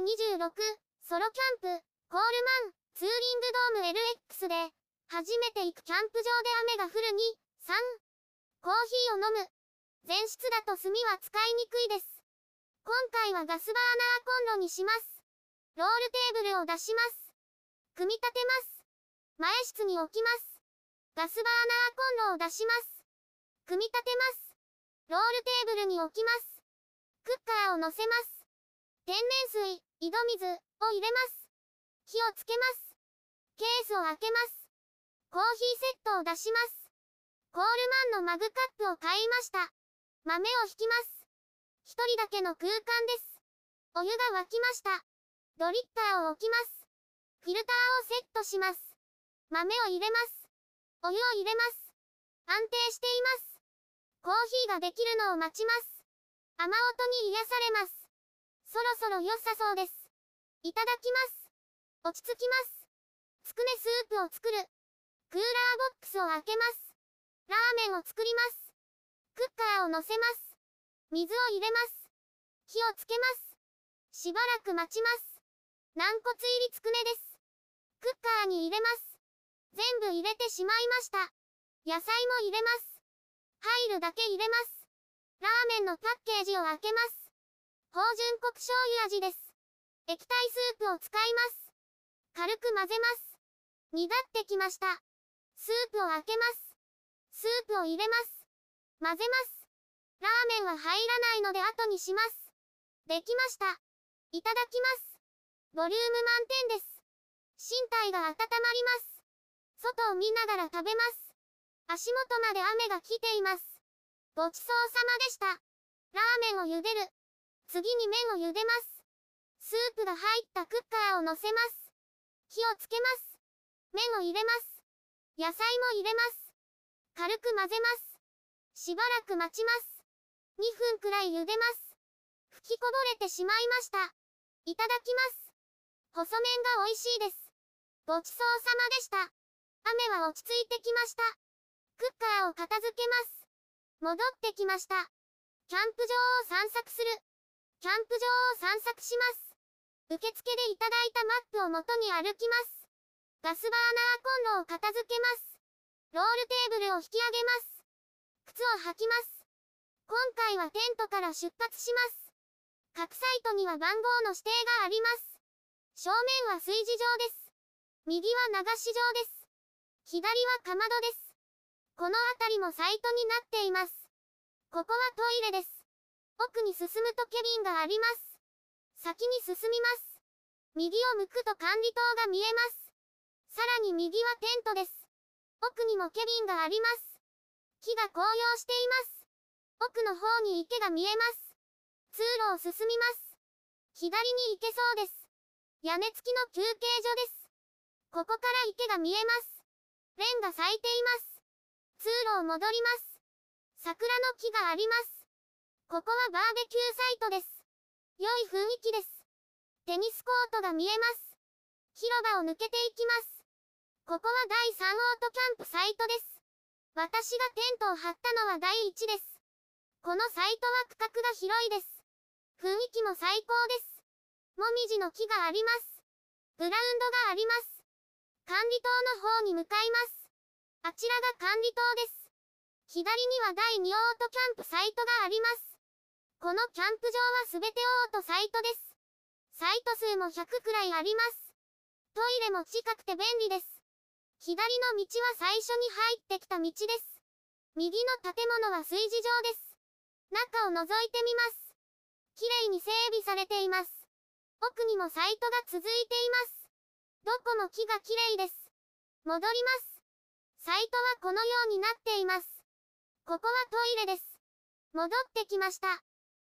26、ソロキャンプ、コールマン、ツーリングドーム LX で、初めて行くキャンプ場で雨が降る2、3、コーヒーを飲む。前室だと炭は使いにくいです。今回はガスバーナーコンロにします。ロールテーブルを出します。組み立てます。前室に置きます。ガスバーナーコンロを出します。組み立てます。ロールテーブルに置きます。クッカーを乗せます。天然水、井戸水を入れます。火をつけます。ケースを開けます。コーヒーセットを出します。コールマンのマグカップを買いました。豆を引きます。一人だけの空間です。お湯が沸きました。ドリッパーを置きます。フィルターをセットします。豆を入れます。お湯を入れます。安定しています。コーヒーができるのを待ちます。雨音に癒されます。そろそろ良さそうです。いただきます。落ち着きます。つくねスープを作る。クーラーボックスを開けます。ラーメンを作ります。クッカーを乗せます。水を入れます。火をつけます。しばらく待ちます。軟骨入りつくねです。クッカーに入れます。全部入れてしまいました。野菜も入れます。入るだけ入れます。ラーメンのパッケージを開けます。芳醇国醤油味です。液体スープを使います。軽く混ぜます。煮立ってきました。スープを開けます。スープを入れます。混ぜます。ラーメンは入らないので後にします。できました。いただきます。ボリューム満点です。身体が温まります。外を見ながら食べます。足元まで雨が来ています。ごちそうさまでした。ラーメンを茹でる。次に麺を茹でます。スープが入ったクッカーを乗せます。火をつけます。麺を入れます。野菜も入れます。軽く混ぜます。しばらく待ちます。2分くらい茹でます。吹きこぼれてしまいました。いただきます。細麺が美味しいです。ごちそうさまでした。雨は落ち着いてきました。クッカーを片付けます。戻ってきました。キャンプ場を散策する。キャンプ場を散策します。受付でいただいたマップを元に歩きます。ガスバーナーコンロを片付けます。ロールテーブルを引き上げます。靴を履きます。今回はテントから出発します。各サイトには番号の指定があります。正面は炊事場です。右は流し場です。左はかまどです。この辺りもサイトになっています。ここはトイレです。奥に進むとケビンがあります。先に進みます。右を向くと管理棟が見えます。さらに右はテントです。奥にもケビンがあります。木が紅葉しています。奥の方に池が見えます。通路を進みます。左に行けそうです。屋根付きの休憩所です。ここから池が見えます。レンが咲いています。通路を戻ります。桜の木があります。ここはバーベキューサイトです。良い雰囲気です。テニスコートが見えます。広場を抜けていきます。ここは第3オートキャンプサイトです。私がテントを張ったのは第1です。このサイトは区画が広いです。雰囲気も最高です。もみじの木があります。グラウンドがあります。管理棟の方に向かいます。あちらが管理棟です。左には第2オートキャンプサイトがあります。このキャンプ場はすべてオートサイトです。サイト数も100くらいあります。トイレも近くて便利です。左の道は最初に入ってきた道です。右の建物は炊事場です。中を覗いてみます。綺麗に整備されています。奥にもサイトが続いています。どこも木が綺麗です。戻ります。サイトはこのようになっています。ここはトイレです。戻ってきました。